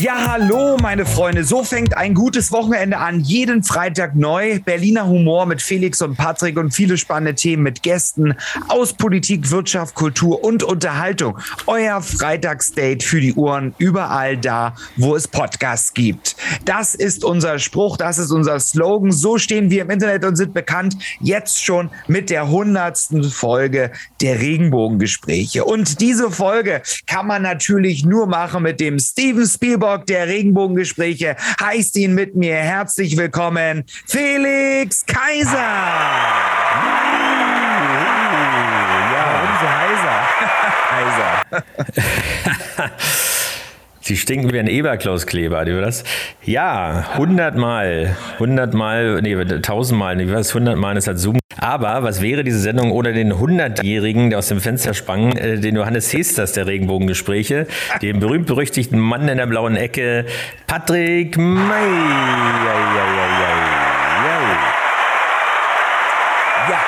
Ja, hallo, meine Freunde. So fängt ein gutes Wochenende an. Jeden Freitag neu. Berliner Humor mit Felix und Patrick und viele spannende Themen mit Gästen aus Politik, Wirtschaft, Kultur und Unterhaltung. Euer Freitagsdate für die Uhren überall da, wo es Podcasts gibt. Das ist unser Spruch, das ist unser Slogan. So stehen wir im Internet und sind bekannt. Jetzt schon mit der hundertsten Folge der Regenbogengespräche. Und diese Folge kann man natürlich nur machen mit dem Steven Spielberg Talk der Regenbogengespräche heißt ihn mit mir herzlich willkommen, Felix Kaiser. Ja, warum so heiser? heiser. Sie stinken wie ein Eberklauskleber, du das? Ja, hundertmal, hundertmal, nee, tausendmal, nee, was, hundertmal, das hat Zoom. Aber was wäre diese Sendung ohne den hundertjährigen, der aus dem Fenster sprang, äh, den Johannes Hesters der Regenbogengespräche, den berühmt-berüchtigten Mann in der blauen Ecke, Patrick May. Ja.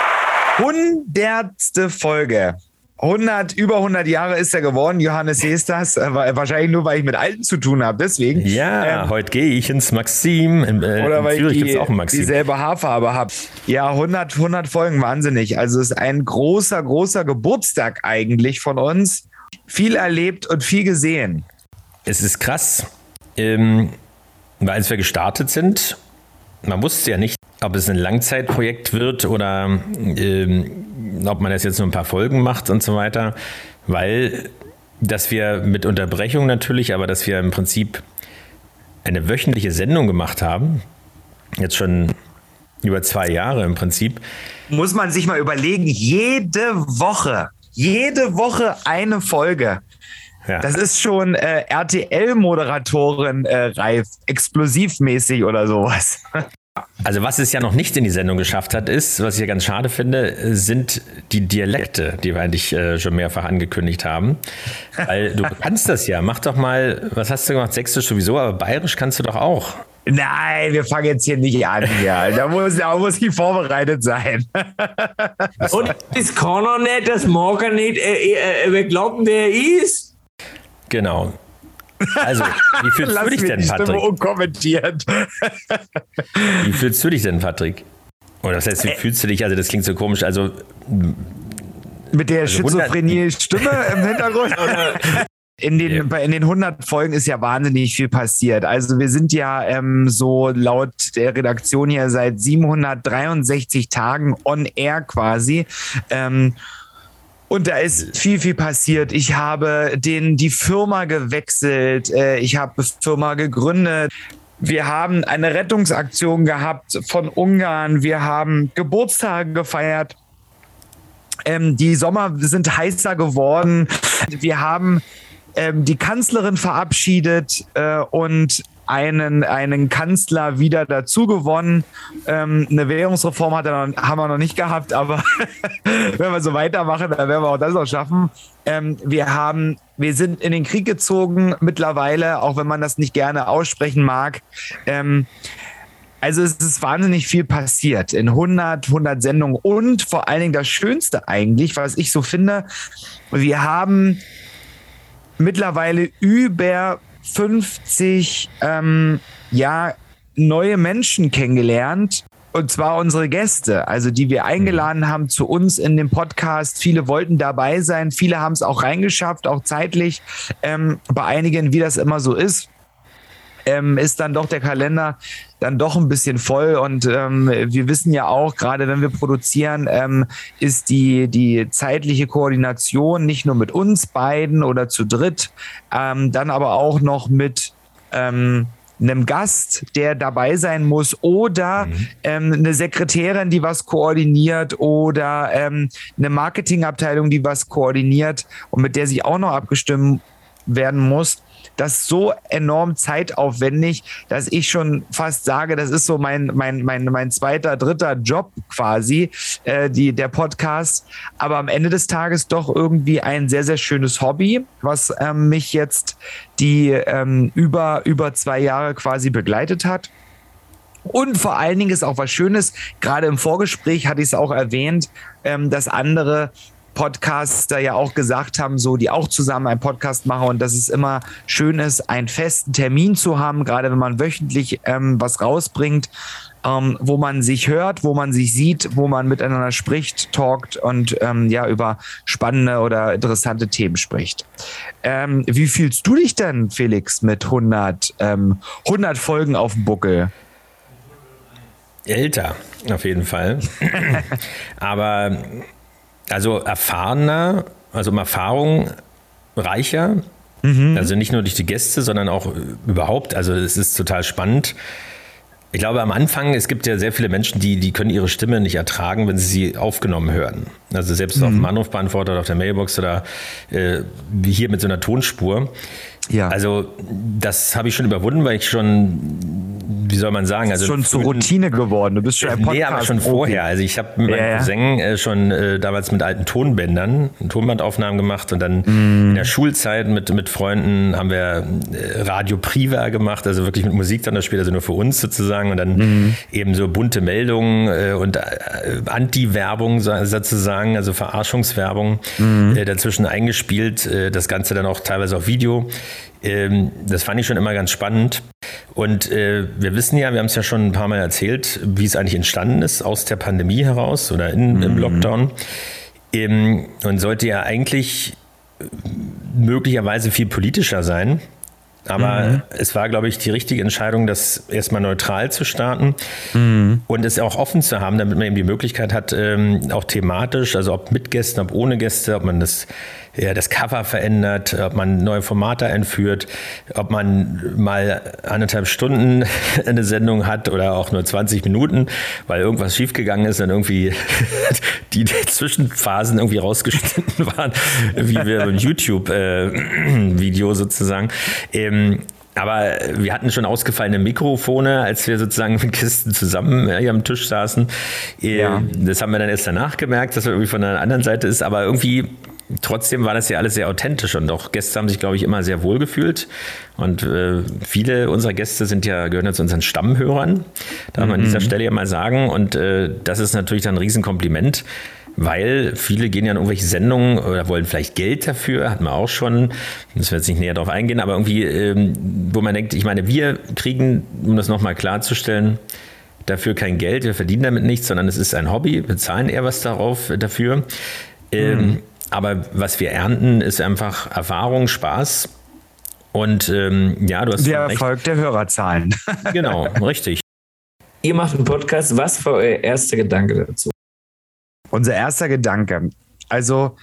hundertste Folge. 100, über 100 Jahre ist er geworden, Johannes Hesters. Äh, wahrscheinlich nur, weil ich mit Alten zu tun habe, deswegen. Ja, ähm, heute gehe ich ins Maxim. In, äh, oder in weil Zürich ich die, auch ein Maxim. dieselbe Haarfarbe habe. Ja, 100, 100 Folgen, wahnsinnig. Also es ist ein großer, großer Geburtstag eigentlich von uns. Viel erlebt und viel gesehen. Es ist krass, ähm, weil als wir gestartet sind, man wusste ja nicht, ob es ein Langzeitprojekt wird oder ähm, ob man das jetzt nur ein paar Folgen macht und so weiter, weil dass wir mit Unterbrechung natürlich, aber dass wir im Prinzip eine wöchentliche Sendung gemacht haben, jetzt schon über zwei Jahre im Prinzip. Muss man sich mal überlegen, jede Woche, jede Woche eine Folge. Ja. Das ist schon äh, RTL-Moderatorin äh, reif, explosivmäßig oder sowas. Also was es ja noch nicht in die Sendung geschafft hat, ist, was ich ja ganz schade finde, sind die Dialekte, die wir eigentlich äh, schon mehrfach angekündigt haben. Weil du kannst das ja. Mach doch mal, was hast du gemacht? Sächsisch sowieso, aber Bayerisch kannst du doch auch. Nein, wir fangen jetzt hier nicht an. Ja. Da muss, da muss ich vorbereitet sein. Und das kann er nicht, das mag er nicht. Äh, äh, wir glauben, wer er ist. Genau. Also, wie fühlst du dich denn, Patrick? unkommentiert. wie fühlst du dich denn, Patrick? Oder das heißt, wie fühlst du dich? Also, das klingt so komisch. Also, mit der also Schizophrenie-Stimme im Hintergrund? In den, ja. in den 100 Folgen ist ja wahnsinnig viel passiert. Also wir sind ja ähm, so laut der Redaktion hier seit 763 Tagen on air quasi. Ähm, und da ist viel, viel passiert. Ich habe den, die Firma gewechselt. Äh, ich habe Firma gegründet. Wir haben eine Rettungsaktion gehabt von Ungarn. Wir haben Geburtstage gefeiert. Ähm, die Sommer sind heißer geworden. Wir haben ähm, die Kanzlerin verabschiedet äh, und einen, einen Kanzler wieder dazu gewonnen. Ähm, eine Währungsreform hat er noch, haben wir noch nicht gehabt, aber wenn wir so weitermachen, dann werden wir auch das noch schaffen. Ähm, wir haben, wir sind in den Krieg gezogen mittlerweile, auch wenn man das nicht gerne aussprechen mag. Ähm, also es ist wahnsinnig viel passiert in 100, 100 Sendungen und vor allen Dingen das Schönste eigentlich, was ich so finde, wir haben mittlerweile über 50 ähm, ja, neue Menschen kennengelernt. Und zwar unsere Gäste, also die wir eingeladen haben zu uns in dem Podcast. Viele wollten dabei sein, viele haben es auch reingeschafft, auch zeitlich. Ähm, bei einigen, wie das immer so ist, ähm, ist dann doch der Kalender dann doch ein bisschen voll. Und ähm, wir wissen ja auch, gerade wenn wir produzieren, ähm, ist die, die zeitliche Koordination nicht nur mit uns beiden oder zu dritt, ähm, dann aber auch noch mit ähm, einem Gast, der dabei sein muss, oder mhm. ähm, eine Sekretärin, die was koordiniert, oder ähm, eine Marketingabteilung, die was koordiniert und mit der sich auch noch abgestimmt werden muss, das so enorm zeitaufwendig, dass ich schon fast sage, das ist so mein, mein, mein, mein zweiter, dritter Job quasi, äh, die, der Podcast. Aber am Ende des Tages doch irgendwie ein sehr, sehr schönes Hobby, was ähm, mich jetzt die ähm, über, über zwei Jahre quasi begleitet hat. Und vor allen Dingen ist auch was Schönes, gerade im Vorgespräch hatte ich es auch erwähnt, ähm, dass andere Podcaster ja auch gesagt haben, so die auch zusammen einen Podcast machen und dass es immer schön ist, einen festen Termin zu haben, gerade wenn man wöchentlich ähm, was rausbringt, ähm, wo man sich hört, wo man sich sieht, wo man miteinander spricht, talkt und ähm, ja über spannende oder interessante Themen spricht. Ähm, wie fühlst du dich denn, Felix, mit 100, 100 ähm, Folgen auf dem Buckel? Älter, auf jeden Fall. Aber also erfahrener, also um Erfahrung reicher. Mhm. Also nicht nur durch die Gäste, sondern auch überhaupt. Also es ist total spannend. Ich glaube, am Anfang, es gibt ja sehr viele Menschen, die, die können ihre Stimme nicht ertragen, wenn sie sie aufgenommen hören. Also selbst mhm. auf dem Anrufbeantworter oder auf der Mailbox oder äh, wie hier mit so einer Tonspur. Ja. Also das habe ich schon überwunden, weil ich schon soll man sagen? Also schon zur Routine geworden. Du bist schon ein Podcast. Nee, aber schon vorher. Also ich habe mit meinem Cousin äh, schon äh, damals mit alten Tonbändern Tonbandaufnahmen gemacht und dann mm. in der Schulzeit mit, mit Freunden haben wir äh, Radio Priva gemacht, also wirklich mit Musik dann das Spiel, also nur für uns sozusagen und dann mm. eben so bunte Meldungen äh, und äh, Anti-Werbung sozusagen, also Verarschungswerbung mm. dazwischen eingespielt. das Ganze dann auch teilweise auf Video. Ähm, das fand ich schon immer ganz spannend. Und äh, wir wissen ja, wir haben es ja schon ein paar Mal erzählt, wie es eigentlich entstanden ist aus der Pandemie heraus oder in, mhm. im Lockdown. Ähm, und sollte ja eigentlich möglicherweise viel politischer sein. Aber mhm. es war, glaube ich, die richtige Entscheidung, das erstmal neutral zu starten mhm. und es auch offen zu haben, damit man eben die Möglichkeit hat, ähm, auch thematisch, also ob mit Gästen, ob ohne Gäste, ob man das ja, das Cover verändert, ob man neue Formate einführt, ob man mal anderthalb Stunden eine Sendung hat oder auch nur 20 Minuten, weil irgendwas schiefgegangen ist und irgendwie die Zwischenphasen irgendwie rausgeschnitten waren, wie wir im YouTube-Video äh, sozusagen. Ähm, aber wir hatten schon ausgefallene Mikrofone, als wir sozusagen mit Kisten zusammen hier am Tisch saßen. Ähm, ja. Das haben wir dann erst danach gemerkt, dass er irgendwie von der anderen Seite ist. Aber irgendwie trotzdem war das ja alles sehr authentisch und auch Gäste haben sich, glaube ich, immer sehr wohl gefühlt. Und äh, viele unserer Gäste sind ja, gehören ja zu unseren Stammhörern, darf man an dieser mhm. Stelle ja mal sagen. Und äh, das ist natürlich dann ein Riesenkompliment. Weil viele gehen ja in irgendwelche Sendungen oder wollen vielleicht Geld dafür, hatten wir auch schon, das wird jetzt nicht näher darauf eingehen, aber irgendwie, ähm, wo man denkt, ich meine, wir kriegen, um das nochmal klarzustellen, dafür kein Geld, wir verdienen damit nichts, sondern es ist ein Hobby, bezahlen eher was darauf dafür. Ähm, mhm. Aber was wir ernten, ist einfach Erfahrung, Spaß. Und ähm, ja, du hast. Der Erfolg der Hörerzahlen. genau, richtig. Ihr macht einen Podcast. Was war euer erster Gedanke dazu? Unser erster Gedanke. Also,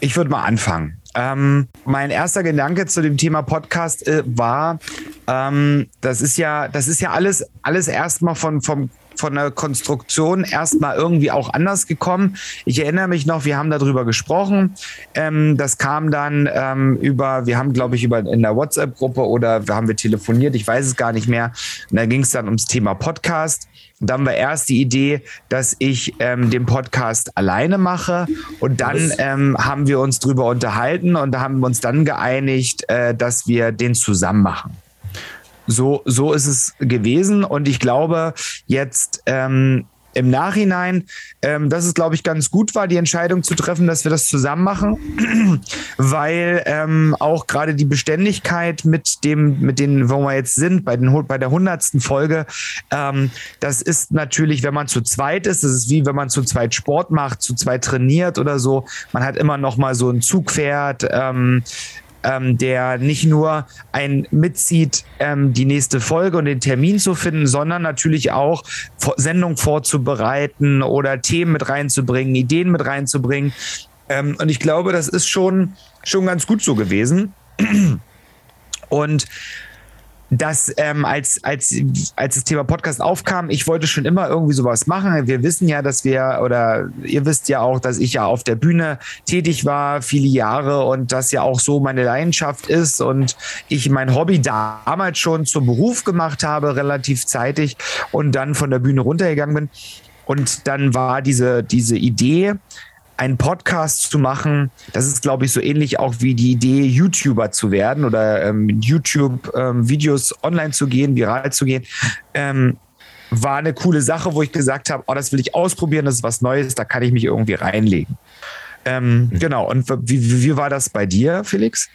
ich würde mal anfangen. Ähm, mein erster Gedanke zu dem Thema Podcast äh, war, ähm, das ist ja, das ist ja alles, alles erstmal von, vom von der Konstruktion erstmal irgendwie auch anders gekommen. Ich erinnere mich noch, wir haben darüber gesprochen. Ähm, das kam dann ähm, über, wir haben, glaube ich, über in der WhatsApp-Gruppe oder haben wir telefoniert, ich weiß es gar nicht mehr. Und da ging es dann ums Thema Podcast. Und dann war erst die Idee, dass ich ähm, den Podcast alleine mache. Und dann ähm, haben wir uns darüber unterhalten und da haben wir uns dann geeinigt, äh, dass wir den zusammen machen. So, so ist es gewesen. Und ich glaube, jetzt ähm, im Nachhinein, ähm, dass es, glaube ich, ganz gut war, die Entscheidung zu treffen, dass wir das zusammen machen, weil ähm, auch gerade die Beständigkeit mit dem, mit denen, wo wir jetzt sind, bei, den, bei der hundertsten Folge, ähm, das ist natürlich, wenn man zu zweit ist, das ist wie wenn man zu zweit Sport macht, zu zweit trainiert oder so. Man hat immer noch mal so ein Zugpferd, ähm, ähm, der nicht nur ein mitzieht, ähm, die nächste Folge und den Termin zu finden, sondern natürlich auch Sendung vorzubereiten oder Themen mit reinzubringen, Ideen mit reinzubringen. Ähm, und ich glaube, das ist schon, schon ganz gut so gewesen. Und dass ähm, als, als, als das Thema Podcast aufkam, ich wollte schon immer irgendwie sowas machen. Wir wissen ja, dass wir, oder ihr wisst ja auch, dass ich ja auf der Bühne tätig war, viele Jahre und das ja auch so meine Leidenschaft ist und ich mein Hobby damals schon zum Beruf gemacht habe, relativ zeitig und dann von der Bühne runtergegangen bin. Und dann war diese, diese Idee, einen Podcast zu machen, das ist, glaube ich, so ähnlich auch wie die Idee, YouTuber zu werden oder ähm, YouTube-Videos ähm, online zu gehen, viral zu gehen. Ähm, war eine coole Sache, wo ich gesagt habe, oh, das will ich ausprobieren, das ist was Neues, da kann ich mich irgendwie reinlegen. Ähm, mhm. Genau, und wie, wie war das bei dir, Felix?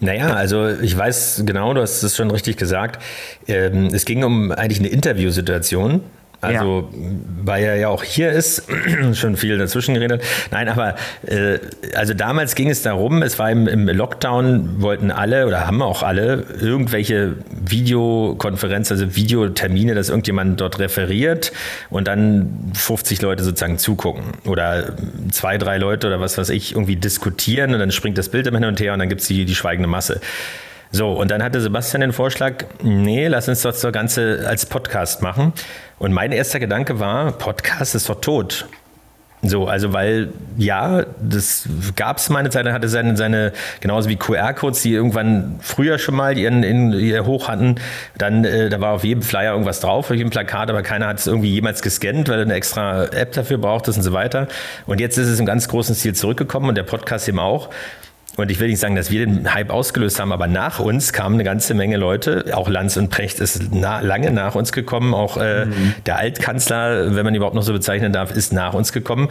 Naja, also ich weiß genau, du hast es schon richtig gesagt. Ähm, es ging um eigentlich eine Interviewsituation also, ja. weil er ja auch hier ist, schon viel dazwischen geredet. Nein, aber äh, also damals ging es darum, es war im, im, Lockdown, wollten alle oder haben auch alle irgendwelche Videokonferenzen, also Videotermine, dass irgendjemand dort referiert und dann 50 Leute sozusagen zugucken oder zwei, drei Leute oder was weiß ich irgendwie diskutieren und dann springt das Bild im Hin und her und dann gibt es die, die schweigende Masse. So, und dann hatte Sebastian den Vorschlag, nee, lass uns doch das Ganze als Podcast machen. Und mein erster Gedanke war, Podcast ist doch tot. So, also weil ja, das gab es meine Zeit, hatte seine, seine genauso wie QR-Codes, die irgendwann früher schon mal ihren, in, ihr hoch hatten, dann äh, da war auf jedem Flyer irgendwas drauf, auf jedem Plakat, aber keiner hat es irgendwie jemals gescannt, weil er eine extra App dafür braucht und so weiter. Und jetzt ist es im ganz großen Stil zurückgekommen und der Podcast eben auch. Und ich will nicht sagen, dass wir den Hype ausgelöst haben, aber nach uns kamen eine ganze Menge Leute. Auch Lanz und Precht ist na, lange nach uns gekommen. Auch äh, mhm. der Altkanzler, wenn man ihn überhaupt noch so bezeichnen darf, ist nach uns gekommen.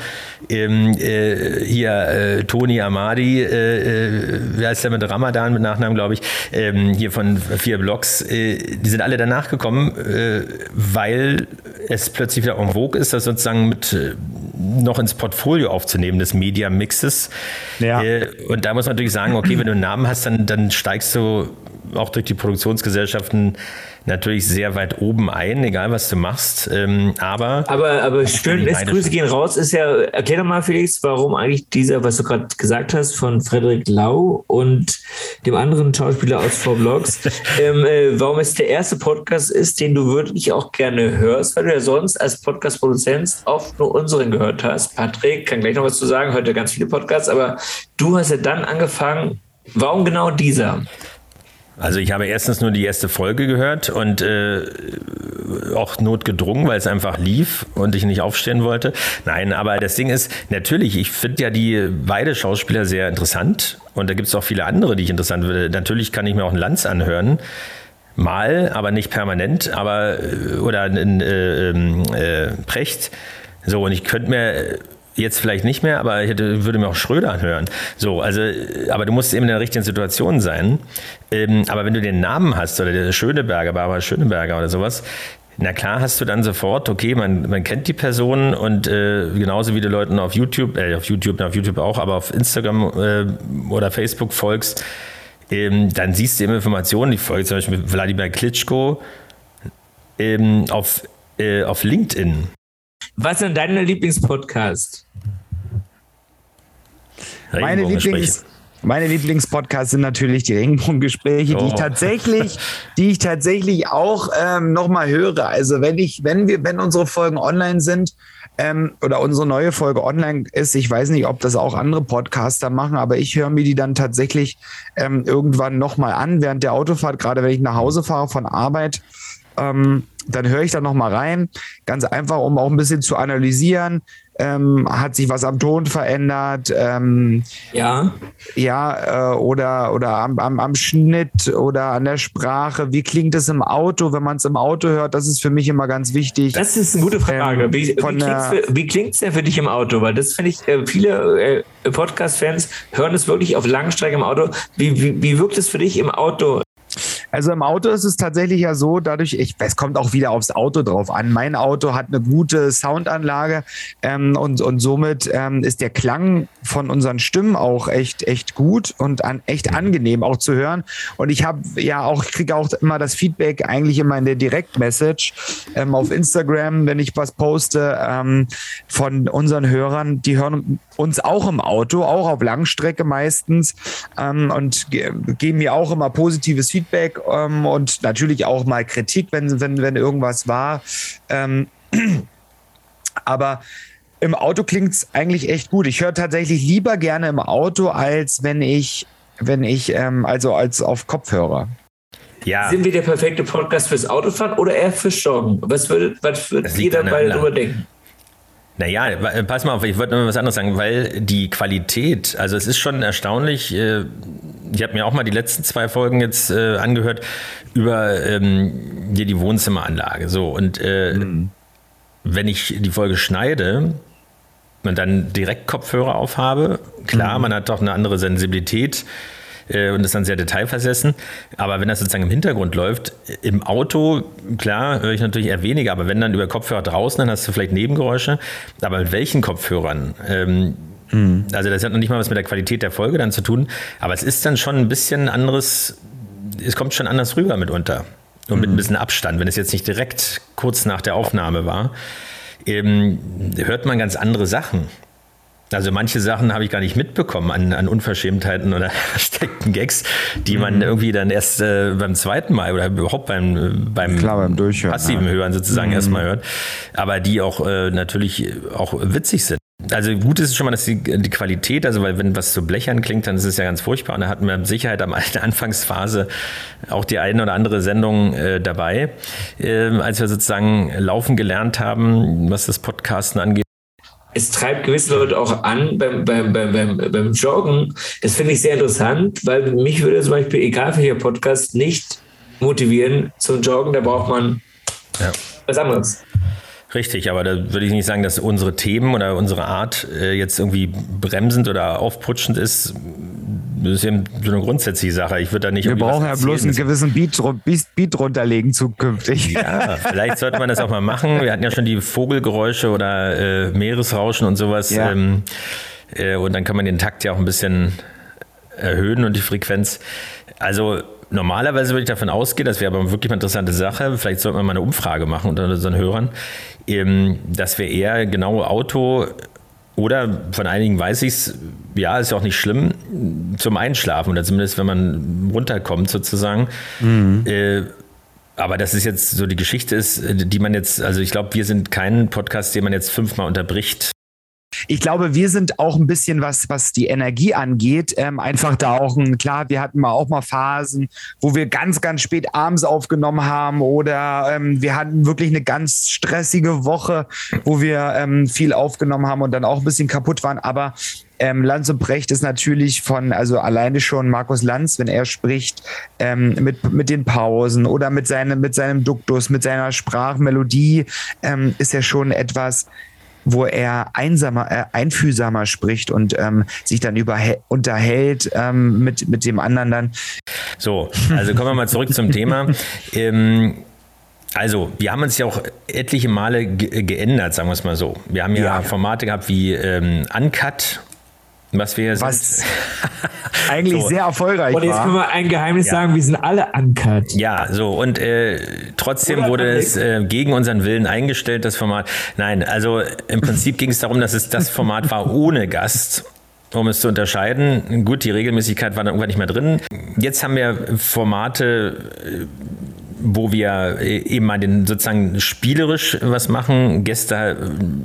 Ähm, äh, hier äh, Toni Amadi, äh, äh, wer heißt der mit Ramadan mit Nachnamen, glaube ich, ähm, hier von vier Blogs, äh, die sind alle danach gekommen, weil es plötzlich wieder en vogue ist, das sozusagen mit noch ins Portfolio aufzunehmen des Media Mixes. Ja. und da muss man natürlich sagen, okay, wenn du einen Namen hast, dann, dann steigst du auch durch die Produktionsgesellschaften natürlich sehr weit oben ein, egal was du machst. Ähm, aber aber, aber schön ist, Grüße gehen raus, ist ja, erklär doch mal, Felix, warum eigentlich dieser, was du gerade gesagt hast, von Frederik Lau und dem anderen Schauspieler aus Four Blogs, ähm, äh, warum es der erste Podcast ist, den du wirklich auch gerne hörst, weil du ja sonst als Podcast-Produzent oft nur unseren gehört hast. Patrick kann gleich noch was zu sagen, heute ganz viele Podcasts, aber du hast ja dann angefangen, warum genau dieser? Also ich habe erstens nur die erste Folge gehört und äh, auch notgedrungen, weil es einfach lief und ich nicht aufstehen wollte. Nein, aber das Ding ist, natürlich, ich finde ja die beide Schauspieler sehr interessant und da gibt es auch viele andere, die ich interessant würde. Natürlich kann ich mir auch einen Lanz anhören. Mal, aber nicht permanent, aber äh, oder ein äh, ähm, äh, Precht. So, und ich könnte mir Jetzt vielleicht nicht mehr, aber ich hätte, würde mir auch Schröder anhören. So, also, aber du musst eben in der richtigen Situation sein. Ähm, aber wenn du den Namen hast oder der Schöneberger, Barbara Schöneberger oder sowas, na klar hast du dann sofort, okay, man, man kennt die Person und äh, genauso wie du Leuten auf YouTube, äh, auf YouTube, auf YouTube auch, aber auf Instagram äh, oder Facebook folgst, ähm, dann siehst du eben Informationen. Ich folge zum Beispiel Wladimir Klitschko ähm, auf, äh, auf LinkedIn. Was ist denn dein Lieblingspodcast? Meine Lieblings meine Lieblingspodcasts sind natürlich die Regenbogengespräche, oh. die ich oh. tatsächlich, die ich tatsächlich auch ähm, nochmal höre. Also wenn ich, wenn wir, wenn unsere Folgen online sind ähm, oder unsere neue Folge online ist, ich weiß nicht, ob das auch andere Podcaster machen, aber ich höre mir die dann tatsächlich ähm, irgendwann nochmal an während der Autofahrt, gerade wenn ich nach Hause fahre von Arbeit. Ähm, dann höre ich da noch mal rein, ganz einfach, um auch ein bisschen zu analysieren. Ähm, hat sich was am Ton verändert? Ähm, ja. Ja, äh, oder, oder am, am, am Schnitt oder an der Sprache. Wie klingt es im Auto, wenn man es im Auto hört? Das ist für mich immer ganz wichtig. Das ist eine gute Frage. Ähm, wie, klingt es denn für dich im Auto? Weil das finde ich, äh, viele äh, Podcast-Fans hören es wirklich auf Langstrecke im Auto. Wie, wie, wie wirkt es für dich im Auto? Also im Auto ist es tatsächlich ja so, dadurch, ich, es kommt auch wieder aufs Auto drauf an. Mein Auto hat eine gute Soundanlage ähm, und, und somit ähm, ist der Klang von unseren Stimmen auch echt, echt gut und an, echt angenehm auch zu hören. Und ich habe ja auch, kriege auch immer das Feedback eigentlich immer in der Direktmessage ähm, auf Instagram, wenn ich was poste, ähm, von unseren Hörern, die hören uns auch im Auto, auch auf Langstrecke meistens ähm, und ge geben mir auch immer positives Feedback ähm, und natürlich auch mal Kritik, wenn, wenn, wenn irgendwas war. Ähm, aber im Auto klingt es eigentlich echt gut. Ich höre tatsächlich lieber gerne im Auto, als wenn ich, wenn ich, ähm, also als auf Kopfhörer. Ja. Sind wir der perfekte Podcast fürs Autofahren oder eher fürs Joggen? Was würde, was würde jeder bei darüber denken? Naja, pass mal auf, ich wollte noch was anderes sagen, weil die Qualität, also es ist schon erstaunlich, äh, ich habe mir auch mal die letzten zwei Folgen jetzt äh, angehört über ähm, hier die Wohnzimmeranlage. So, und äh, mhm. wenn ich die Folge schneide und dann direkt Kopfhörer aufhabe, klar, mhm. man hat doch eine andere Sensibilität äh, und ist dann sehr detailversessen. Aber wenn das sozusagen im Hintergrund läuft, im Auto, klar, höre ich natürlich eher weniger, aber wenn dann über Kopfhörer draußen, dann hast du vielleicht Nebengeräusche. Aber mit welchen Kopfhörern? Ähm, mhm. Also das hat noch nicht mal was mit der Qualität der Folge dann zu tun, aber es ist dann schon ein bisschen anderes, es kommt schon anders rüber mitunter. Und mit ein mhm. bisschen Abstand, wenn es jetzt nicht direkt kurz nach der Aufnahme war, ähm, hört man ganz andere Sachen. Also manche Sachen habe ich gar nicht mitbekommen an, an Unverschämtheiten oder versteckten Gags, die man mhm. irgendwie dann erst äh, beim zweiten Mal oder überhaupt beim, beim, Klar, beim Durchhören, passiven ja. Hören sozusagen mhm. erstmal hört. Aber die auch äh, natürlich auch witzig sind. Also gut ist es schon mal, dass die, die Qualität, also weil wenn was zu blechern klingt, dann ist es ja ganz furchtbar. Und da hatten wir mit Sicherheit am der Anfangsphase auch die eine oder andere Sendung äh, dabei, äh, als wir sozusagen laufen gelernt haben, was das Podcasten angeht es treibt gewisse Leute auch an beim, beim, beim, beim, beim Joggen. Das finde ich sehr interessant, weil mich würde zum Beispiel, egal welcher Podcast, nicht motivieren zum Joggen. Da braucht man ja. was anderes. Richtig, aber da würde ich nicht sagen, dass unsere Themen oder unsere Art äh, jetzt irgendwie bremsend oder aufputschend ist. Das ist eben so eine grundsätzliche Sache. Ich würde da nicht. Wir brauchen ja bloß einen gewissen Beat, Beat runterlegen zukünftig. Ja, vielleicht sollte man das auch mal machen. Wir hatten ja schon die Vogelgeräusche oder äh, Meeresrauschen und sowas. Ja. Ähm, äh, und dann kann man den Takt ja auch ein bisschen erhöhen und die Frequenz. Also normalerweise würde ich davon ausgehen, das wäre aber wirklich eine interessante Sache. Vielleicht sollte man mal eine Umfrage machen unter unseren Hörern, ähm, dass wir eher genau Auto oder von einigen weiß ich es, ja, ist ja auch nicht schlimm, zum Einschlafen oder zumindest wenn man runterkommt sozusagen. Mhm. Äh, aber das ist jetzt so die Geschichte ist, die man jetzt, also ich glaube, wir sind kein Podcast, den man jetzt fünfmal unterbricht ich glaube, wir sind auch ein bisschen was, was die Energie angeht, ähm, einfach da auch ein, klar, wir hatten mal auch mal Phasen, wo wir ganz, ganz spät abends aufgenommen haben oder ähm, wir hatten wirklich eine ganz stressige Woche, wo wir ähm, viel aufgenommen haben und dann auch ein bisschen kaputt waren. Aber ähm, Lanz und Brecht ist natürlich von, also alleine schon Markus Lanz, wenn er spricht, ähm, mit, mit den Pausen oder mit, seine, mit seinem Duktus, mit seiner Sprachmelodie, ähm, ist er schon etwas, wo er einsamer, äh, einfühlsamer spricht und ähm, sich dann über, unterhält ähm, mit, mit dem anderen dann. So, also kommen wir mal zurück zum Thema. Ähm, also, wir haben uns ja auch etliche Male ge geändert, sagen wir es mal so. Wir haben ja, ja. Formate gehabt wie ähm, Uncut, was wir was eigentlich so. sehr erfolgreich Und jetzt können wir ein Geheimnis ja. sagen, wir sind alle uncut. Ja, so und äh, trotzdem Oder wurde es äh, gegen unseren Willen eingestellt, das Format. Nein, also im Prinzip ging es darum, dass es das Format war ohne Gast um es zu unterscheiden. Gut, die Regelmäßigkeit war dann irgendwann nicht mehr drin. Jetzt haben wir Formate, äh, wo wir äh, eben mal den sozusagen spielerisch was machen. Gäste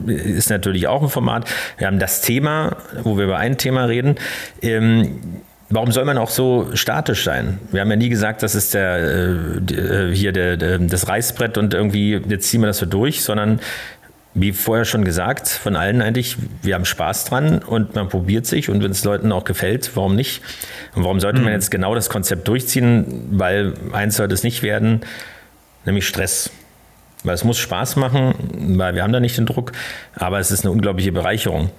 äh, ist natürlich auch ein Format. Wir haben das Thema, wo wir über ein Thema reden. Ähm, Warum soll man auch so statisch sein? Wir haben ja nie gesagt, das ist der, äh, hier der, der, das Reißbrett und irgendwie, jetzt ziehen wir das so durch, sondern wie vorher schon gesagt, von allen eigentlich, wir haben Spaß dran und man probiert sich und wenn es Leuten auch gefällt, warum nicht? Und warum sollte man mhm. jetzt genau das Konzept durchziehen? Weil eins sollte es nicht werden, nämlich Stress. Weil es muss Spaß machen, weil wir haben da nicht den Druck, aber es ist eine unglaubliche Bereicherung.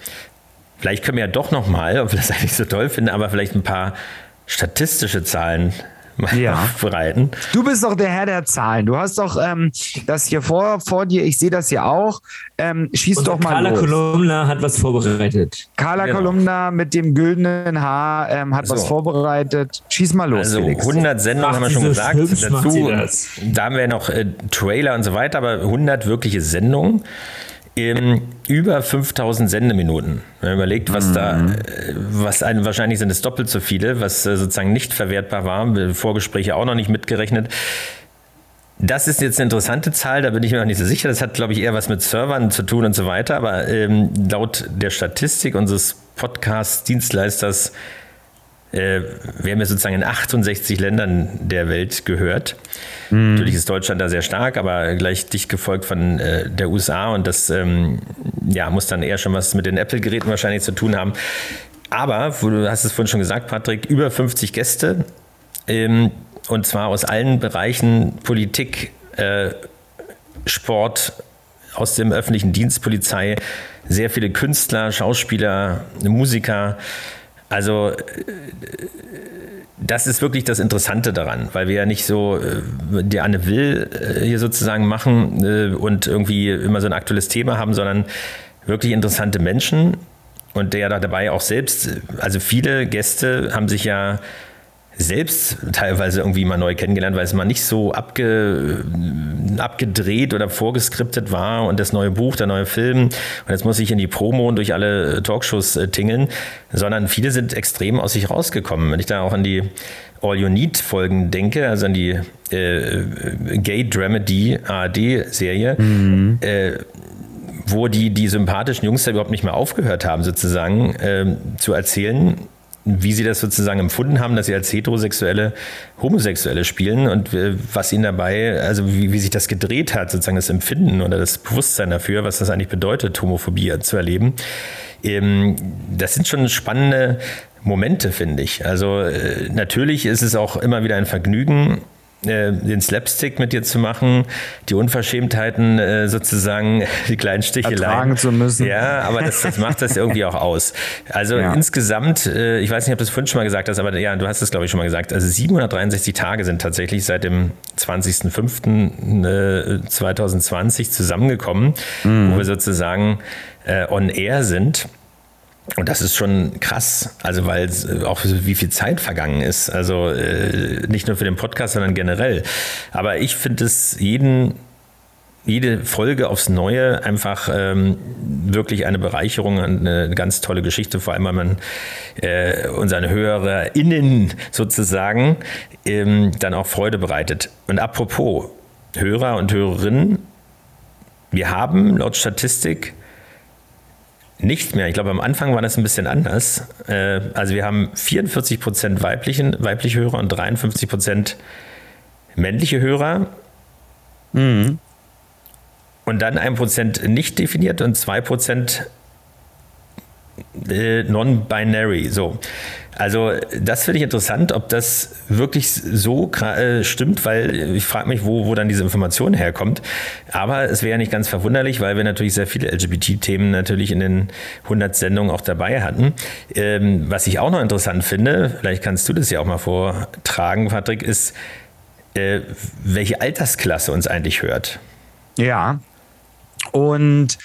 Vielleicht können wir ja doch nochmal, ob wir das eigentlich so toll finden, aber vielleicht ein paar statistische Zahlen ja. aufbereiten. Du bist doch der Herr der Zahlen. Du hast doch ähm, das hier vor, vor dir, ich sehe das hier auch. Ähm, schieß Und doch mal Carla los. Kolumna hat was vorbereitet. Carla genau. Kolumna mit dem güldenen Haar ähm, hat so. was vorbereitet. Schieß mal los. Also Felix. 100 Sendungen haben wir schon gesagt. Dazu, da haben wir noch äh, Trailer und so weiter, aber 100 wirkliche Sendungen. Ähm, über 5000 Sendeminuten. Wenn man überlegt, was mhm. da, äh, was ein, wahrscheinlich sind es doppelt so viele, was äh, sozusagen nicht verwertbar war, Vorgespräche auch noch nicht mitgerechnet. Das ist jetzt eine interessante Zahl, da bin ich mir noch nicht so sicher. Das hat, glaube ich, eher was mit Servern zu tun und so weiter. Aber ähm, laut der Statistik unseres Podcast-Dienstleisters äh, wir sozusagen in 68 Ländern der Welt gehört. Mhm. Natürlich ist Deutschland da sehr stark, aber gleich dicht gefolgt von äh, der USA und das ähm, ja, muss dann eher schon was mit den Apple-Geräten wahrscheinlich zu tun haben. Aber, du hast es vorhin schon gesagt, Patrick, über 50 Gäste. Ähm, und zwar aus allen Bereichen Politik, äh, Sport, aus dem öffentlichen Dienst, Polizei, sehr viele Künstler, Schauspieler, Musiker. Also äh, das ist wirklich das Interessante daran, weil wir ja nicht so äh, die Anne Will äh, hier sozusagen machen und irgendwie immer so ein aktuelles Thema haben, sondern wirklich interessante Menschen. Und der da dabei auch selbst, also viele Gäste haben sich ja selbst teilweise irgendwie mal neu kennengelernt, weil es mal nicht so abge, abgedreht oder vorgeskriptet war und das neue Buch, der neue Film und jetzt muss ich in die Promo und durch alle Talkshows äh, tingeln, sondern viele sind extrem aus sich rausgekommen. Wenn ich da auch an die All You Need Folgen denke, also an die äh, Gay Dramedy ARD Serie, mhm. äh, wo die, die sympathischen Jungs da überhaupt nicht mehr aufgehört haben, sozusagen äh, zu erzählen, wie sie das sozusagen empfunden haben, dass sie als Heterosexuelle Homosexuelle spielen und äh, was ihnen dabei, also wie, wie sich das gedreht hat, sozusagen das Empfinden oder das Bewusstsein dafür, was das eigentlich bedeutet, Homophobie zu erleben. Ähm, das sind schon spannende Momente, finde ich. Also äh, natürlich ist es auch immer wieder ein Vergnügen, den Slapstick mit dir zu machen, die Unverschämtheiten äh, sozusagen, die kleinen Sticheleien. Ertragen zu müssen. Ja, aber das, das macht das irgendwie auch aus. Also ja. insgesamt, äh, ich weiß nicht, ob du es vorhin schon mal gesagt hast, aber ja, du hast es glaube ich schon mal gesagt, also 763 Tage sind tatsächlich seit dem 20.05.2020 zusammengekommen, mhm. wo wir sozusagen on air sind. Und das ist schon krass, also weil auch wie viel Zeit vergangen ist. Also äh, nicht nur für den Podcast, sondern generell. Aber ich finde es jeden jede Folge aufs Neue einfach ähm, wirklich eine Bereicherung, eine ganz tolle Geschichte, vor allem weil man äh, unseren HörerInnen sozusagen ähm, dann auch Freude bereitet. Und apropos Hörer und Hörerinnen, wir haben laut Statistik nicht mehr. Ich glaube, am Anfang war das ein bisschen anders. Äh, also wir haben 44 Prozent weibliche Hörer und 53 Prozent männliche Hörer. Mhm. Und dann ein Prozent nicht definiert und zwei Prozent äh, non-binary. So. Also das finde ich interessant, ob das wirklich so äh, stimmt, weil ich frage mich, wo, wo dann diese Information herkommt. Aber es wäre ja nicht ganz verwunderlich, weil wir natürlich sehr viele LGBT-Themen natürlich in den 100 Sendungen auch dabei hatten. Ähm, was ich auch noch interessant finde, vielleicht kannst du das ja auch mal vortragen, Patrick, ist, äh, welche Altersklasse uns eigentlich hört. Ja, und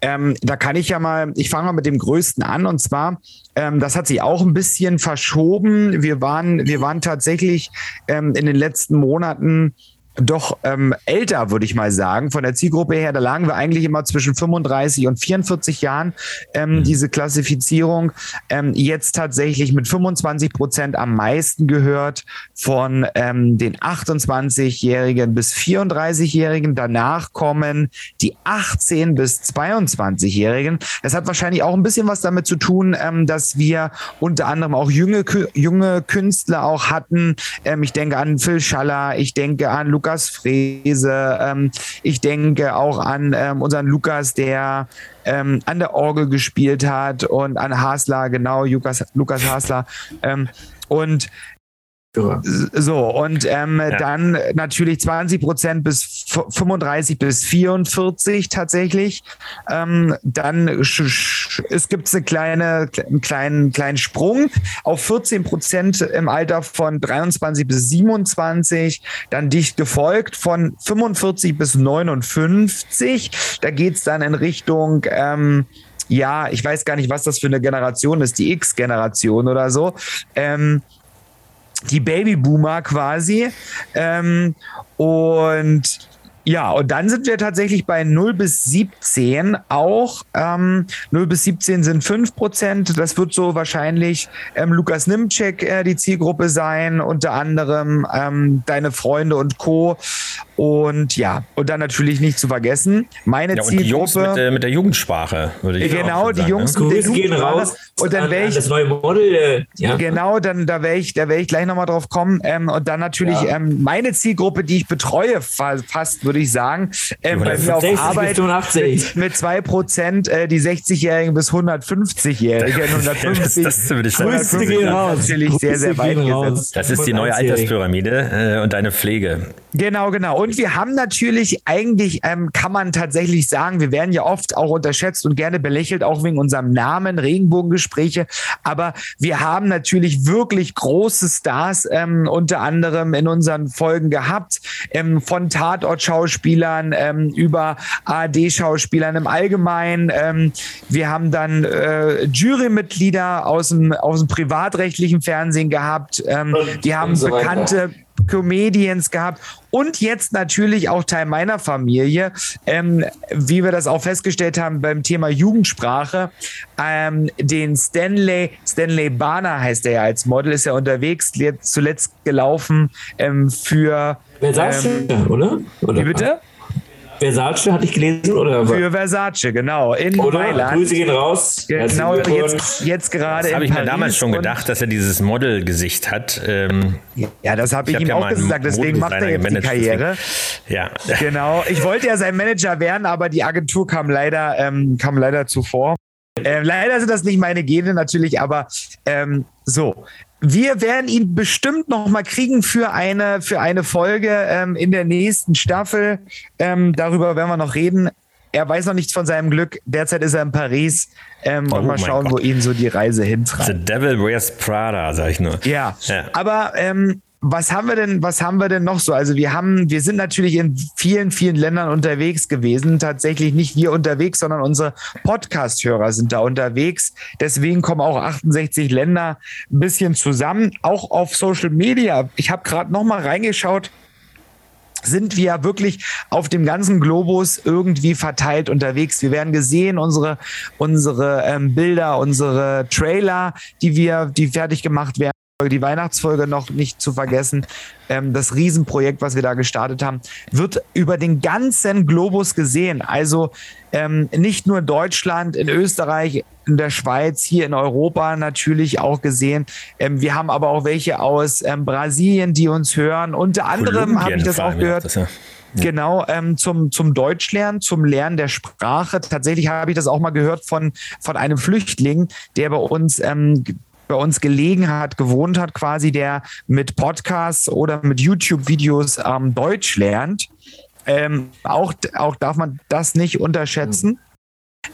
ähm, da kann ich ja mal, ich fange mal mit dem Größten an und zwar, ähm, das hat sich auch ein bisschen verschoben. Wir waren, wir waren tatsächlich ähm, in den letzten Monaten doch ähm, älter, würde ich mal sagen. Von der Zielgruppe her, da lagen wir eigentlich immer zwischen 35 und 44 Jahren, ähm, mhm. diese Klassifizierung. Ähm, jetzt tatsächlich mit 25 Prozent am meisten gehört von ähm, den 28-Jährigen bis 34-Jährigen. Danach kommen die 18 bis 22-Jährigen. Das hat wahrscheinlich auch ein bisschen was damit zu tun, ähm, dass wir unter anderem auch junge, junge Künstler auch hatten. Ähm, ich denke an Phil Schaller, ich denke an Lukas Lukas Frese. Ähm, ich denke auch an ähm, unseren Lukas, der ähm, an der Orgel gespielt hat und an Hasler, genau, Lukas, Lukas Hasler. Ähm, und so, und ähm, ja. dann natürlich 20 Prozent bis 35 bis 44 tatsächlich. Ähm, dann es gibt eine kleine, einen kleinen, kleinen Sprung auf 14 Prozent im Alter von 23 bis 27, dann dicht gefolgt von 45 bis 59. Da geht es dann in Richtung ähm, ja, ich weiß gar nicht, was das für eine Generation ist, die X-Generation oder so. Ähm, die Babyboomer quasi. Ähm, und Ja, und dann sind wir tatsächlich bei 0 bis 17 auch. Ähm, 0 bis 17 sind 5 Prozent. Das wird so wahrscheinlich ähm, Lukas Nimczek äh, die Zielgruppe sein, unter anderem ähm, deine Freunde und Co. Und ja, und dann natürlich nicht zu vergessen, meine ja, und Zielgruppe. Die Jungs mit, äh, mit der Jugendsprache, würde ich Genau, die sagen, Jungs ne? mit der gehen raus. Und dann wäre ich. Das neue Model, äh, ja. Genau, dann da werde ich, da werde ich gleich nochmal drauf kommen. Ähm, und dann natürlich ja. ähm, meine Zielgruppe, die ich betreue, fast würde ich sagen. Ähm, bei mir auf Arbeit mit, mit 2% äh, die 60-Jährigen bis 150-Jährigen. 150 das, das, das, Grüße gehen raus. Natürlich sehr, sehr weit gesetzt. Das ist die neue Alterspyramide äh, und deine Pflege. Genau, genau. Und wir haben natürlich eigentlich, ähm, kann man tatsächlich sagen, wir werden ja oft auch unterschätzt und gerne belächelt, auch wegen unserem Namen, Regenbogengespräche. Aber wir haben natürlich wirklich große Stars ähm, unter anderem in unseren Folgen gehabt, ähm, von Tatort-Schauspielern ähm, über ARD-Schauspielern im Allgemeinen. Ähm, wir haben dann äh, Jurymitglieder aus dem, aus dem privatrechtlichen Fernsehen gehabt. Ähm, die haben so bekannte Comedians gehabt und jetzt natürlich auch Teil meiner Familie, ähm, wie wir das auch festgestellt haben beim Thema Jugendsprache, ähm, den Stanley, Stanley Barner heißt er ja als Model, ist ja unterwegs, zuletzt gelaufen ähm, für. Wer sagst ähm, oder? oder? Wie bitte? Versace hatte ich gelesen oder Für Versace, genau. In oder? Mailand. Grüße gehen raus. Genau, jetzt, jetzt gerade. Das habe ich mir damals schon gedacht, dass er dieses Model-Gesicht hat. Ähm, ja, das habe ich, ich hab ihm ja auch gesagt. Deswegen macht er jetzt die Karriere. Ja. Genau. Ich wollte ja sein Manager werden, aber die Agentur kam leider, ähm, kam leider zuvor. Ähm, leider sind das nicht meine Gene natürlich, aber ähm, so wir werden ihn bestimmt noch mal kriegen für eine, für eine Folge ähm, in der nächsten Staffel. Ähm, darüber werden wir noch reden. Er weiß noch nichts von seinem Glück. Derzeit ist er in Paris. Ähm, oh, und mal schauen, wo ihn so die Reise hintreibt. The Devil Wears Prada, sag ich nur. Ja, ja. aber ähm, was haben wir denn, was haben wir denn noch so? Also wir haben, wir sind natürlich in vielen, vielen Ländern unterwegs gewesen. Tatsächlich nicht wir unterwegs, sondern unsere Podcast-Hörer sind da unterwegs. Deswegen kommen auch 68 Länder ein bisschen zusammen. Auch auf Social Media. Ich habe gerade noch mal reingeschaut sind wir wirklich auf dem ganzen Globus irgendwie verteilt unterwegs. Wir werden gesehen, unsere, unsere ähm, Bilder, unsere Trailer, die wir, die fertig gemacht werden die Weihnachtsfolge noch nicht zu vergessen. Ähm, das Riesenprojekt, was wir da gestartet haben, wird über den ganzen Globus gesehen. Also ähm, nicht nur Deutschland, in Österreich, in der Schweiz, hier in Europa natürlich auch gesehen. Ähm, wir haben aber auch welche aus ähm, Brasilien, die uns hören. Unter anderem habe ich das auch gehört. Das ja. Ja. Genau, ähm, zum, zum Deutschlernen, zum Lernen der Sprache. Tatsächlich habe ich das auch mal gehört von, von einem Flüchtling, der bei uns ähm, bei uns gelegen hat, gewohnt hat, quasi, der mit Podcasts oder mit YouTube-Videos ähm, Deutsch lernt. Ähm, auch, auch darf man das nicht unterschätzen.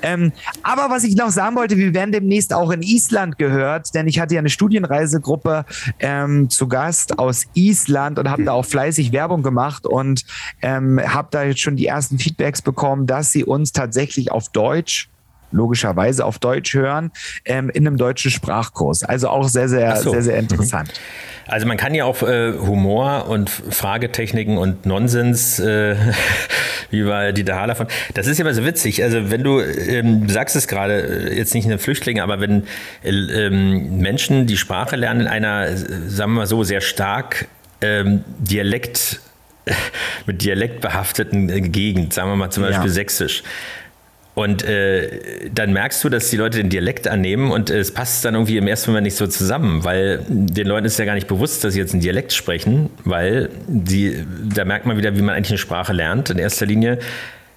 Ähm, aber was ich noch sagen wollte, wir werden demnächst auch in Island gehört, denn ich hatte ja eine Studienreisegruppe ähm, zu Gast aus Island und habe da auch fleißig Werbung gemacht und ähm, habe da jetzt schon die ersten Feedbacks bekommen, dass sie uns tatsächlich auf Deutsch logischerweise auf Deutsch hören, ähm, in einem deutschen Sprachkurs. Also auch sehr, sehr, so. sehr, sehr interessant. Mhm. Also man kann ja auch äh, Humor und Fragetechniken und Nonsens, äh, wie war die Haller von. Das ist ja immer so witzig. Also wenn du ähm, sagst es gerade, äh, jetzt nicht eine Flüchtlinge, aber wenn äh, ähm, Menschen die Sprache lernen in einer, sagen wir mal so, sehr stark ähm, Dialekt mit Dialekt behafteten äh, Gegend, sagen wir mal zum Beispiel ja. Sächsisch, und äh, dann merkst du, dass die Leute den Dialekt annehmen und äh, es passt dann irgendwie im ersten Moment nicht so zusammen, weil den Leuten ist ja gar nicht bewusst, dass sie jetzt einen Dialekt sprechen, weil die, da merkt man wieder, wie man eigentlich eine Sprache lernt. In erster Linie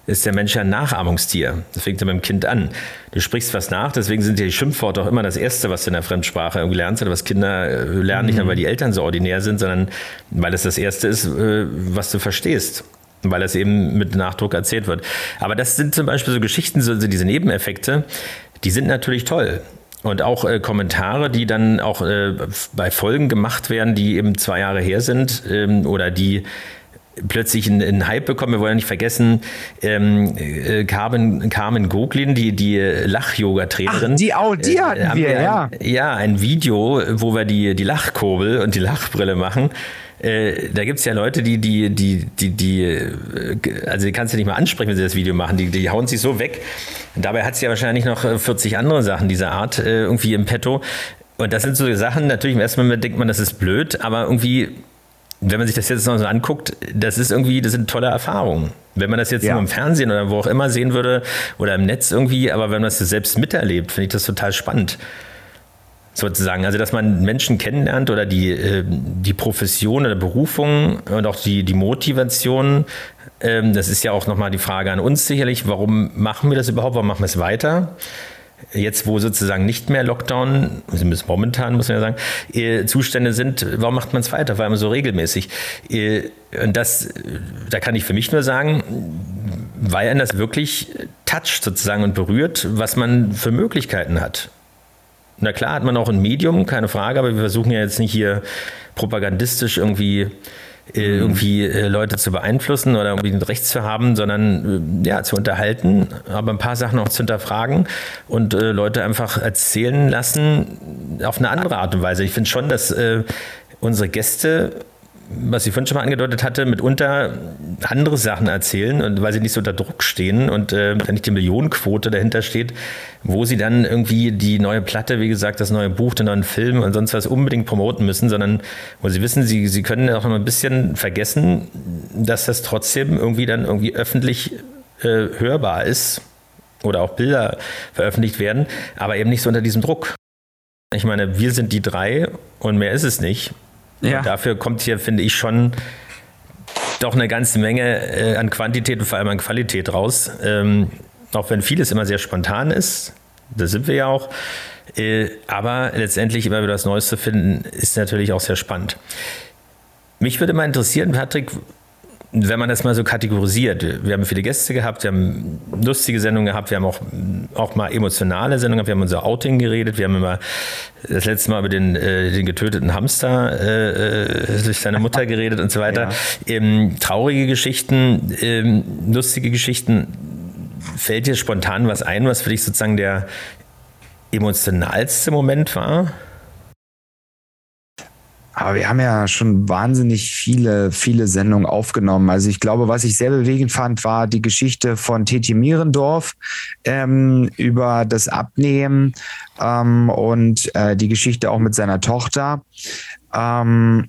ist der Mensch ja ein Nachahmungstier. Das fängt ja beim Kind an. Du sprichst was nach, deswegen sind ja die Schimpfworte auch immer das Erste, was du in der Fremdsprache lernst, oder was Kinder äh, lernen, nicht nur, weil die Eltern so ordinär sind, sondern weil es das Erste ist, äh, was du verstehst weil es eben mit Nachdruck erzählt wird. Aber das sind zum Beispiel so Geschichten, so diese Nebeneffekte, die sind natürlich toll. Und auch äh, Kommentare, die dann auch äh, bei Folgen gemacht werden, die eben zwei Jahre her sind ähm, oder die plötzlich einen, Hype bekommen. Wir wollen ja nicht vergessen, ähm, äh, Carmen, Carmen Goglin, die, die Lach-Yoga-Trainerin. Die auch, die äh, hatten wir, wir ja. Ein, ja, ein Video, wo wir die, die Lachkurbel und die Lachbrille machen äh, da gibt es ja Leute, die, die, die, die, die, äh, also die kannst du nicht mal ansprechen, wenn sie das Video machen. Die, die hauen sich so weg. Dabei hat sie ja wahrscheinlich noch 40 andere Sachen dieser Art äh, irgendwie im Petto. Und das sind so Sachen, natürlich im ersten Moment denkt man, das ist blöd, aber irgendwie, wenn man sich das jetzt noch so anguckt, das ist irgendwie, das sind tolle Erfahrungen. Wenn man das jetzt ja. nur im Fernsehen oder wo auch immer sehen würde oder im Netz irgendwie, aber wenn man das selbst miterlebt, finde ich das total spannend sozusagen. Also, dass man Menschen kennenlernt oder die, äh, die Profession oder Berufung und auch die, die Motivation. Ähm, das ist ja auch nochmal die Frage an uns sicherlich. Warum machen wir das überhaupt? Warum machen wir es weiter? Jetzt, wo sozusagen nicht mehr Lockdown, also momentan muss man ja sagen, äh, Zustände sind, warum macht man es weiter? Vor allem so regelmäßig. Äh, und das, da kann ich für mich nur sagen, weil er das wirklich toucht sozusagen und berührt, was man für Möglichkeiten hat. Na klar hat man auch ein Medium, keine Frage, aber wir versuchen ja jetzt nicht hier propagandistisch irgendwie äh, irgendwie äh, Leute zu beeinflussen oder irgendwie ein Recht zu haben, sondern äh, ja, zu unterhalten, aber ein paar Sachen auch zu hinterfragen und äh, Leute einfach erzählen lassen auf eine andere Art und Weise. Ich finde schon, dass äh, unsere Gäste was ich vorhin schon mal angedeutet hatte, mitunter andere Sachen erzählen und weil sie nicht so unter Druck stehen und äh, wenn nicht die Millionenquote dahinter steht, wo sie dann irgendwie die neue Platte, wie gesagt, das neue Buch, den neuen Film und sonst was unbedingt promoten müssen, sondern wo sie wissen, sie, sie können auch noch ein bisschen vergessen, dass das trotzdem irgendwie dann irgendwie öffentlich äh, hörbar ist oder auch Bilder veröffentlicht werden, aber eben nicht so unter diesem Druck. Ich meine, wir sind die drei und mehr ist es nicht. Ja. Und dafür kommt hier, finde ich, schon doch eine ganze Menge äh, an Quantität und vor allem an Qualität raus. Ähm, auch wenn vieles immer sehr spontan ist, da sind wir ja auch. Äh, aber letztendlich immer wieder was Neues zu finden, ist natürlich auch sehr spannend. Mich würde mal interessieren, Patrick, wenn man das mal so kategorisiert, wir haben viele Gäste gehabt, wir haben lustige Sendungen gehabt, wir haben auch, auch mal emotionale Sendungen gehabt, wir haben unser Outing geredet, wir haben immer das letzte Mal über den, äh, den getöteten Hamster äh, äh durch seine Mutter geredet und so weiter. Ja. Ähm, traurige Geschichten, ähm, lustige Geschichten. Fällt dir spontan was ein, was für dich sozusagen der emotionalste Moment war? Aber wir haben ja schon wahnsinnig viele, viele Sendungen aufgenommen. Also ich glaube, was ich sehr bewegend fand, war die Geschichte von Teti Mierendorf ähm, über das Abnehmen ähm, und äh, die Geschichte auch mit seiner Tochter. Ähm,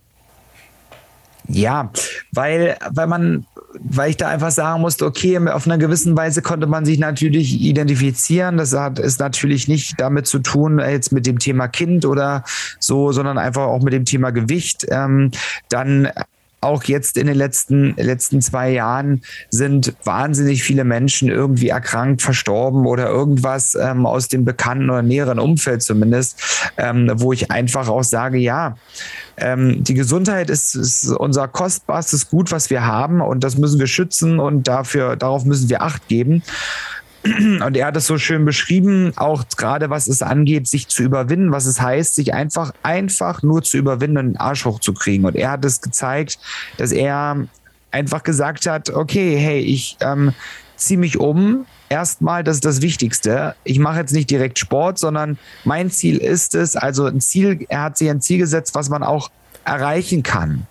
ja, weil, weil man weil ich da einfach sagen musste, okay, auf einer gewissen Weise konnte man sich natürlich identifizieren. Das hat ist natürlich nicht damit zu tun, jetzt mit dem Thema Kind oder so, sondern einfach auch mit dem Thema Gewicht. Ähm, dann auch jetzt in den letzten, letzten zwei Jahren sind wahnsinnig viele Menschen irgendwie erkrankt, verstorben oder irgendwas ähm, aus dem bekannten oder näheren Umfeld zumindest, ähm, wo ich einfach auch sage, ja, ähm, die Gesundheit ist, ist, unser kostbarstes Gut, was wir haben und das müssen wir schützen und dafür, darauf müssen wir Acht geben. Und er hat es so schön beschrieben, auch gerade was es angeht, sich zu überwinden, was es heißt, sich einfach, einfach nur zu überwinden und den Arsch hochzukriegen. Und er hat es gezeigt, dass er einfach gesagt hat, okay, hey, ich ähm, ziehe mich um. Erstmal, das ist das Wichtigste. Ich mache jetzt nicht direkt Sport, sondern mein Ziel ist es, also ein Ziel, er hat sich ein Ziel gesetzt, was man auch erreichen kann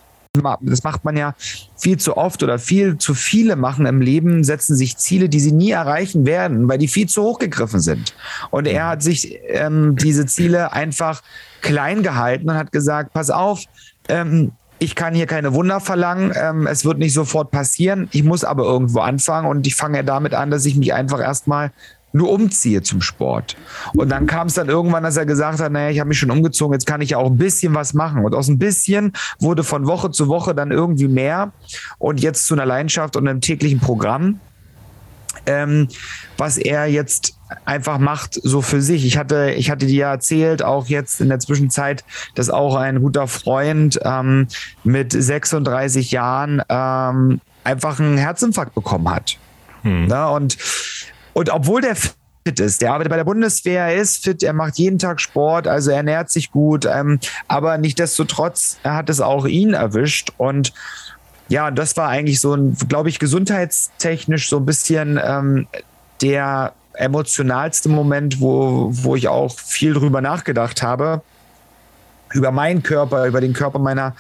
das macht man ja viel zu oft oder viel zu viele machen im Leben, setzen sich Ziele, die sie nie erreichen werden, weil die viel zu hoch gegriffen sind. Und er hat sich ähm, diese Ziele einfach klein gehalten und hat gesagt, pass auf, ähm, ich kann hier keine Wunder verlangen, ähm, es wird nicht sofort passieren, ich muss aber irgendwo anfangen und ich fange ja damit an, dass ich mich einfach erstmal nur umziehe zum Sport. Und dann kam es dann irgendwann, dass er gesagt hat, naja, ich habe mich schon umgezogen, jetzt kann ich ja auch ein bisschen was machen. Und aus ein bisschen wurde von Woche zu Woche dann irgendwie mehr und jetzt zu einer Leidenschaft und einem täglichen Programm, ähm, was er jetzt einfach macht, so für sich. Ich hatte, ich hatte dir ja erzählt, auch jetzt in der Zwischenzeit, dass auch ein guter Freund ähm, mit 36 Jahren ähm, einfach einen Herzinfarkt bekommen hat. Hm. Na, und und obwohl der fit ist, der arbeitet bei der Bundeswehr, er ist fit, er macht jeden Tag Sport, also er ernährt sich gut, ähm, aber nichtdestotrotz hat es auch ihn erwischt und ja, das war eigentlich so ein, glaube ich, gesundheitstechnisch so ein bisschen ähm, der emotionalste Moment, wo, wo ich auch viel drüber nachgedacht habe. Über meinen Körper, über den Körper meiner,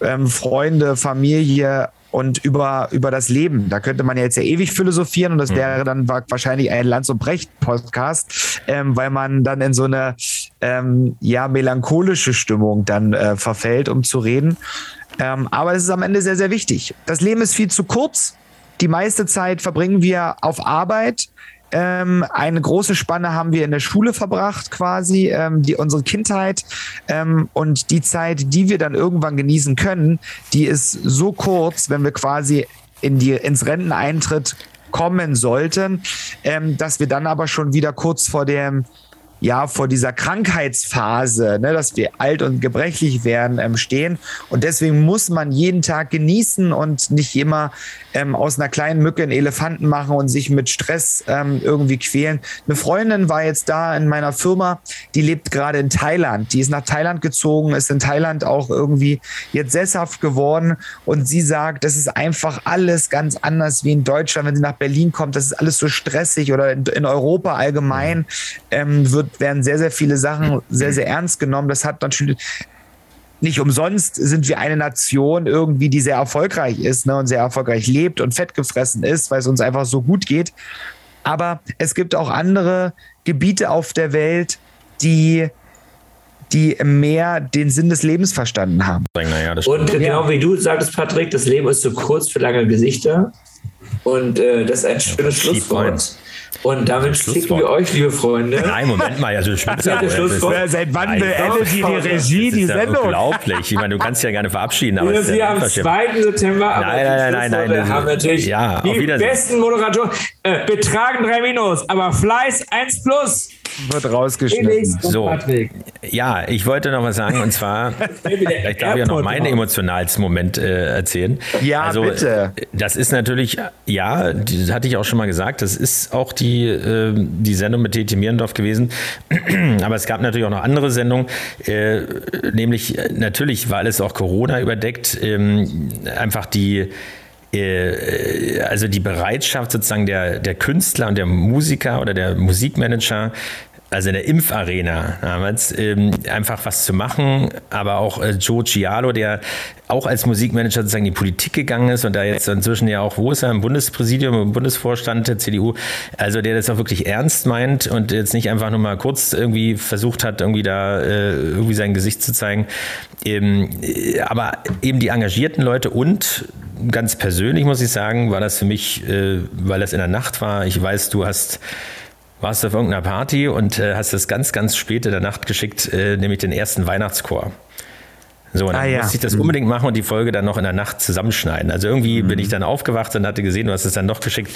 ähm, Freunde, Familie und über, über das Leben. Da könnte man ja jetzt ja ewig philosophieren und das mhm. wäre dann wahrscheinlich ein Lanz- und Brecht-Podcast, ähm, weil man dann in so eine ähm, ja, melancholische Stimmung dann äh, verfällt, um zu reden. Ähm, aber es ist am Ende sehr, sehr wichtig. Das Leben ist viel zu kurz. Die meiste Zeit verbringen wir auf Arbeit. Ähm, eine große Spanne haben wir in der Schule verbracht, quasi, ähm, die, unsere Kindheit. Ähm, und die Zeit, die wir dann irgendwann genießen können, die ist so kurz, wenn wir quasi in die, ins Renteneintritt kommen sollten, ähm, dass wir dann aber schon wieder kurz vor dem ja vor dieser Krankheitsphase, ne, dass wir alt und gebrechlich werden, ähm, stehen. Und deswegen muss man jeden Tag genießen und nicht immer ähm, aus einer kleinen Mücke einen Elefanten machen und sich mit Stress ähm, irgendwie quälen. Eine Freundin war jetzt da in meiner Firma, die lebt gerade in Thailand. Die ist nach Thailand gezogen, ist in Thailand auch irgendwie jetzt sesshaft geworden und sie sagt, das ist einfach alles ganz anders wie in Deutschland, wenn sie nach Berlin kommt. Das ist alles so stressig oder in, in Europa allgemein ähm, wird wird, werden sehr, sehr viele Sachen sehr, sehr ernst genommen. Das hat natürlich nicht umsonst sind wir eine Nation irgendwie, die sehr erfolgreich ist ne, und sehr erfolgreich lebt und fettgefressen ist, weil es uns einfach so gut geht. Aber es gibt auch andere Gebiete auf der Welt, die die mehr den Sinn des Lebens verstanden haben. Naja, und genau wie du sagtest, Patrick, das Leben ist zu kurz für lange Gesichter. Und äh, das ist ein schönes Schlusswort. Und damit schicken wir euch, liebe Freunde. Nein, Moment mal, also ja, Seit wann beendet die, die Regie die Sendung? Unglaublich. Ich meine, du kannst ja gerne verabschieden. Aber wir ja am 2. September. Nein, nein, nein, nein, nein. haben natürlich ja, die besten Moderatoren. Äh, betragen drei Minus, aber Fleiß 1 plus wird rausgeschnitten. So, ja, ich wollte noch was sagen und zwar, vielleicht darf ich ja noch meinen emotionalsten Moment äh, erzählen. Ja, also, bitte. Das ist natürlich, ja, das hatte ich auch schon mal gesagt, das ist auch die, äh, die Sendung mit Tete Mierendorf gewesen. Aber es gab natürlich auch noch andere Sendungen, äh, nämlich natürlich, weil es auch Corona überdeckt, ähm, einfach die äh, also die Bereitschaft sozusagen der, der Künstler und der Musiker oder der Musikmanager, also in der Impfarena damals, ähm, einfach was zu machen. Aber auch äh, Joe Cialo, der auch als Musikmanager sozusagen in die Politik gegangen ist und da jetzt inzwischen ja auch, wo ist er, im Bundespräsidium, im Bundesvorstand der CDU, also der das auch wirklich ernst meint und jetzt nicht einfach nur mal kurz irgendwie versucht hat, irgendwie da äh, irgendwie sein Gesicht zu zeigen. Ähm, äh, aber eben die engagierten Leute und ganz persönlich muss ich sagen, war das für mich, äh, weil das in der Nacht war. Ich weiß, du hast warst auf irgendeiner Party und äh, hast es ganz, ganz spät in der Nacht geschickt, äh, nämlich den ersten Weihnachtschor. So, und dann ah, ja. musste ich das mhm. unbedingt machen und die Folge dann noch in der Nacht zusammenschneiden. Also irgendwie mhm. bin ich dann aufgewacht und hatte gesehen, du hast es dann noch geschickt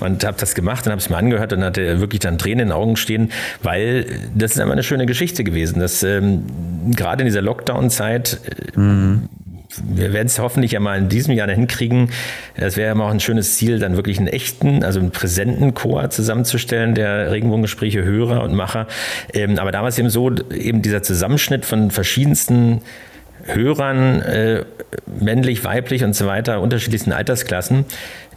und habe das gemacht und habe es mir angehört und hatte wirklich dann Tränen in den Augen stehen, weil das ist immer eine schöne Geschichte gewesen, dass ähm, gerade in dieser Lockdown-Zeit äh, mhm wir werden es hoffentlich ja mal in diesem Jahr hinkriegen. Es wäre ja auch ein schönes Ziel, dann wirklich einen echten, also einen präsenten Chor zusammenzustellen, der Regenbogengespräche Hörer und Macher. Ähm, aber damals eben so, eben dieser Zusammenschnitt von verschiedensten Hörern, äh, männlich, weiblich und so weiter, unterschiedlichsten Altersklassen,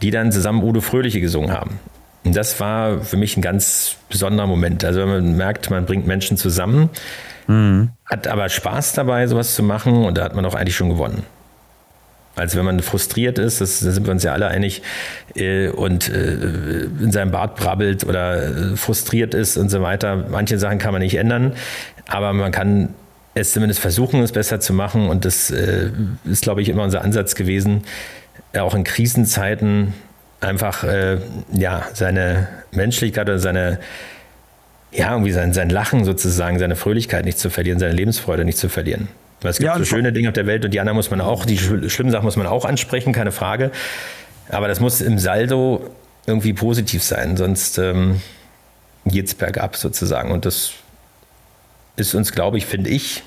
die dann zusammen Udo Fröhliche gesungen haben. Und das war für mich ein ganz besonderer Moment. Also wenn man merkt, man bringt Menschen zusammen, Mhm. Hat aber Spaß dabei, sowas zu machen und da hat man auch eigentlich schon gewonnen. Also wenn man frustriert ist, das, da sind wir uns ja alle einig, äh, und äh, in seinem Bart brabbelt oder äh, frustriert ist und so weiter, manche Sachen kann man nicht ändern, aber man kann es zumindest versuchen, es besser zu machen und das äh, ist, glaube ich, immer unser Ansatz gewesen, auch in Krisenzeiten einfach äh, ja, seine Menschlichkeit oder seine ja, irgendwie sein, sein Lachen sozusagen, seine Fröhlichkeit nicht zu verlieren, seine Lebensfreude nicht zu verlieren. Weil es gibt ja, so schöne Dinge auf der Welt und die anderen muss man auch, die schlimmen Sachen muss man auch ansprechen, keine Frage. Aber das muss im Saldo irgendwie positiv sein, sonst ähm, geht es bergab sozusagen. Und das ist uns, glaube ich, finde ich,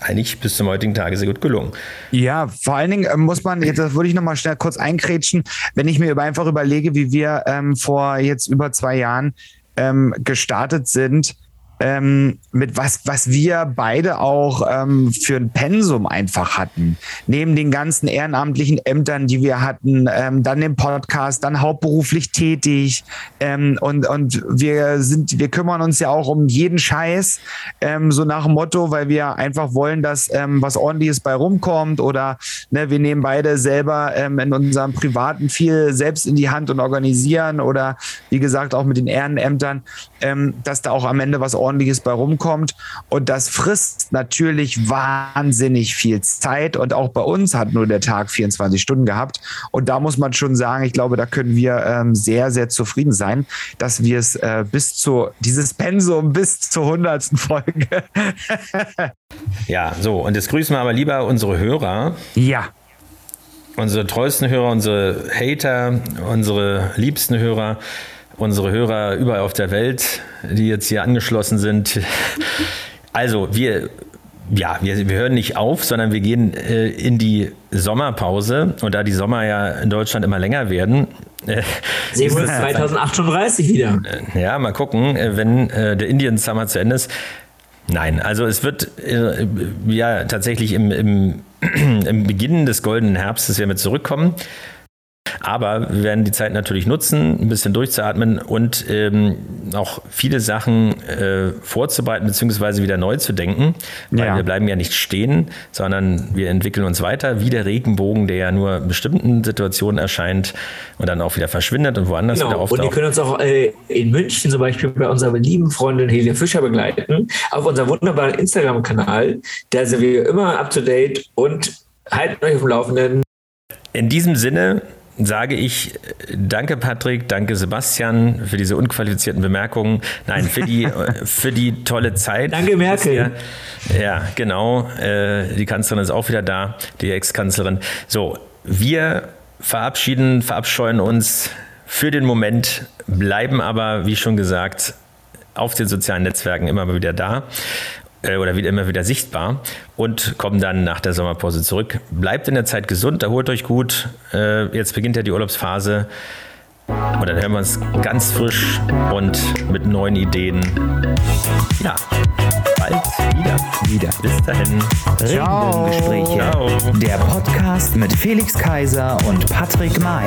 eigentlich bis zum heutigen Tage sehr gut gelungen. Ja, vor allen Dingen äh, muss man, jetzt das würde ich nochmal schnell kurz einkrätschen, wenn ich mir einfach überlege, wie wir ähm, vor jetzt über zwei Jahren ähm, gestartet sind, ähm, mit was, was wir beide auch ähm, für ein Pensum einfach hatten. Neben den ganzen ehrenamtlichen Ämtern, die wir hatten, ähm, dann den Podcast, dann hauptberuflich tätig ähm, und, und wir sind, wir kümmern uns ja auch um jeden Scheiß, ähm, so nach dem Motto, weil wir einfach wollen, dass ähm, was ordentliches bei rumkommt oder ne, wir nehmen beide selber in unserem Privaten viel selbst in die Hand und organisieren oder wie gesagt auch mit den Ehrenämtern, dass da auch am Ende was ordentliches bei rumkommt. Und das frisst natürlich wahnsinnig viel Zeit. Und auch bei uns hat nur der Tag 24 Stunden gehabt. Und da muss man schon sagen, ich glaube, da können wir ähm, sehr, sehr zufrieden sein, dass wir es äh, bis zu dieses Pensum bis zur hundertsten Folge. Ja, so, und jetzt grüßen wir aber lieber unsere Hörer. Ja. Unsere treuesten Hörer, unsere Hater, unsere liebsten Hörer, unsere Hörer überall auf der Welt, die jetzt hier angeschlossen sind. Also, wir, ja, wir, wir hören nicht auf, sondern wir gehen äh, in die Sommerpause. Und da die Sommer ja in Deutschland immer länger werden, äh, Sehen wir uns 2038 wieder. Äh, ja, mal gucken, äh, wenn äh, der Indian Summer zu Ende ist. Nein, also es wird ja tatsächlich im, im, im Beginn des goldenen Herbstes werden wir zurückkommen. Aber wir werden die Zeit natürlich nutzen, ein bisschen durchzuatmen und ähm, auch viele Sachen äh, vorzubereiten bzw. wieder neu zu denken. Weil ja. wir bleiben ja nicht stehen, sondern wir entwickeln uns weiter, wie der Regenbogen, der ja nur in bestimmten Situationen erscheint und dann auch wieder verschwindet und woanders genau. wieder auftaucht. Und ihr könnt uns auch äh, in München zum Beispiel bei unserer lieben Freundin Helene Fischer begleiten, auf unserem wunderbaren Instagram-Kanal. Da sind wir immer up to date und halten euch auf dem Laufenden. In diesem Sinne sage ich danke Patrick, danke Sebastian für diese unqualifizierten Bemerkungen. Nein, für die, für die tolle Zeit. Danke Merkel. Ja, genau. Äh, die Kanzlerin ist auch wieder da, die Ex-Kanzlerin. So, wir verabschieden, verabscheuen uns für den Moment, bleiben aber, wie schon gesagt, auf den sozialen Netzwerken immer wieder da oder wieder immer wieder sichtbar und kommen dann nach der Sommerpause zurück. Bleibt in der Zeit gesund, erholt euch gut. Äh, jetzt beginnt ja die Urlaubsphase. Und dann hören wir uns ganz frisch und mit neuen Ideen. Ja, bald wieder. Wieder. Bis dahin. Ciao. Gespräche. Ciao. Der Podcast mit Felix Kaiser und Patrick May.